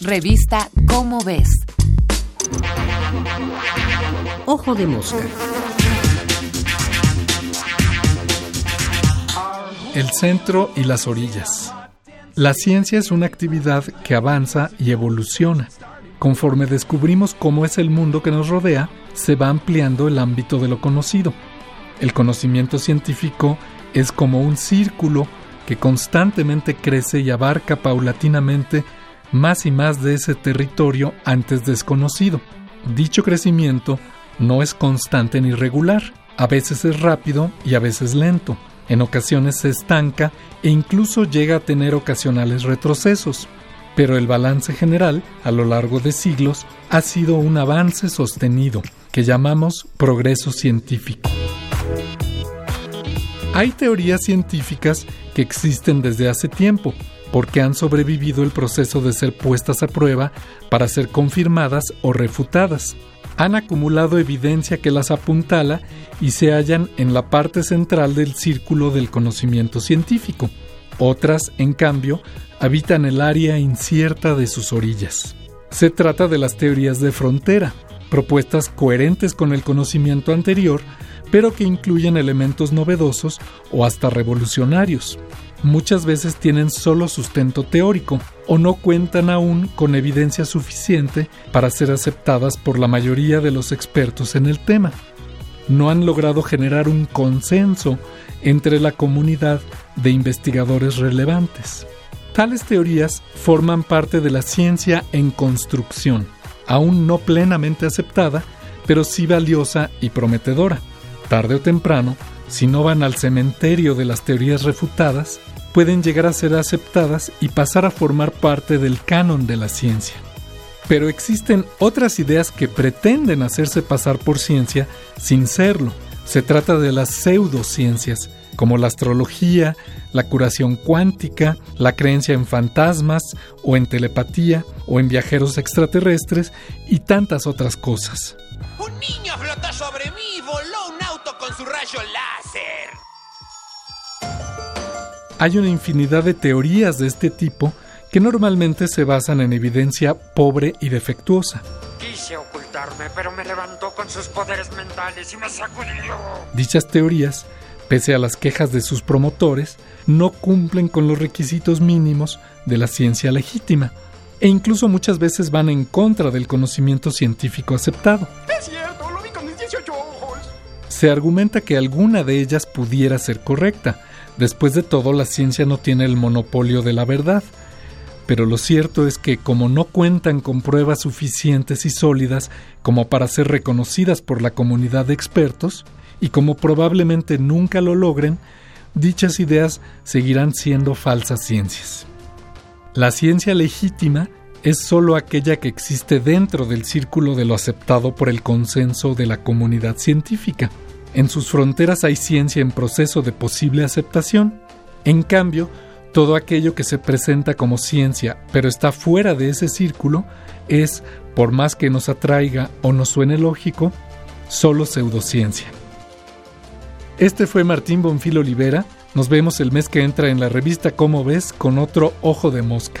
Revista Cómo ves. Ojo de mosca. El centro y las orillas. La ciencia es una actividad que avanza y evoluciona. Conforme descubrimos cómo es el mundo que nos rodea, se va ampliando el ámbito de lo conocido. El conocimiento científico es como un círculo que constantemente crece y abarca paulatinamente más y más de ese territorio antes desconocido. Dicho crecimiento no es constante ni regular, a veces es rápido y a veces lento, en ocasiones se estanca e incluso llega a tener ocasionales retrocesos, pero el balance general, a lo largo de siglos, ha sido un avance sostenido, que llamamos progreso científico. Hay teorías científicas que existen desde hace tiempo, porque han sobrevivido el proceso de ser puestas a prueba para ser confirmadas o refutadas. Han acumulado evidencia que las apuntala y se hallan en la parte central del círculo del conocimiento científico. Otras, en cambio, habitan el área incierta de sus orillas. Se trata de las teorías de frontera, propuestas coherentes con el conocimiento anterior, pero que incluyen elementos novedosos o hasta revolucionarios muchas veces tienen solo sustento teórico o no cuentan aún con evidencia suficiente para ser aceptadas por la mayoría de los expertos en el tema. No han logrado generar un consenso entre la comunidad de investigadores relevantes. Tales teorías forman parte de la ciencia en construcción, aún no plenamente aceptada, pero sí valiosa y prometedora. Tarde o temprano, si no van al cementerio de las teorías refutadas, pueden llegar a ser aceptadas y pasar a formar parte del canon de la ciencia. Pero existen otras ideas que pretenden hacerse pasar por ciencia sin serlo. Se trata de las pseudociencias, como la astrología, la curación cuántica, la creencia en fantasmas o en telepatía o en viajeros extraterrestres y tantas otras cosas. Niño flotó sobre mí y voló un auto con su rayo láser. Hay una infinidad de teorías de este tipo que normalmente se basan en evidencia pobre y defectuosa. Quise ocultarme, pero me levantó con sus poderes mentales y me sacudió. Dichas teorías, pese a las quejas de sus promotores, no cumplen con los requisitos mínimos de la ciencia legítima e incluso muchas veces van en contra del conocimiento científico aceptado. Es 18 ojos. Se argumenta que alguna de ellas pudiera ser correcta. Después de todo, la ciencia no tiene el monopolio de la verdad. Pero lo cierto es que como no cuentan con pruebas suficientes y sólidas como para ser reconocidas por la comunidad de expertos, y como probablemente nunca lo logren, dichas ideas seguirán siendo falsas ciencias. La ciencia legítima es sólo aquella que existe dentro del círculo de lo aceptado por el consenso de la comunidad científica. En sus fronteras hay ciencia en proceso de posible aceptación. En cambio, todo aquello que se presenta como ciencia, pero está fuera de ese círculo, es, por más que nos atraiga o nos suene lógico, solo pseudociencia. Este fue Martín Bonfil Olivera nos vemos el mes que entra en la revista Cómo ves con otro ojo de mosca.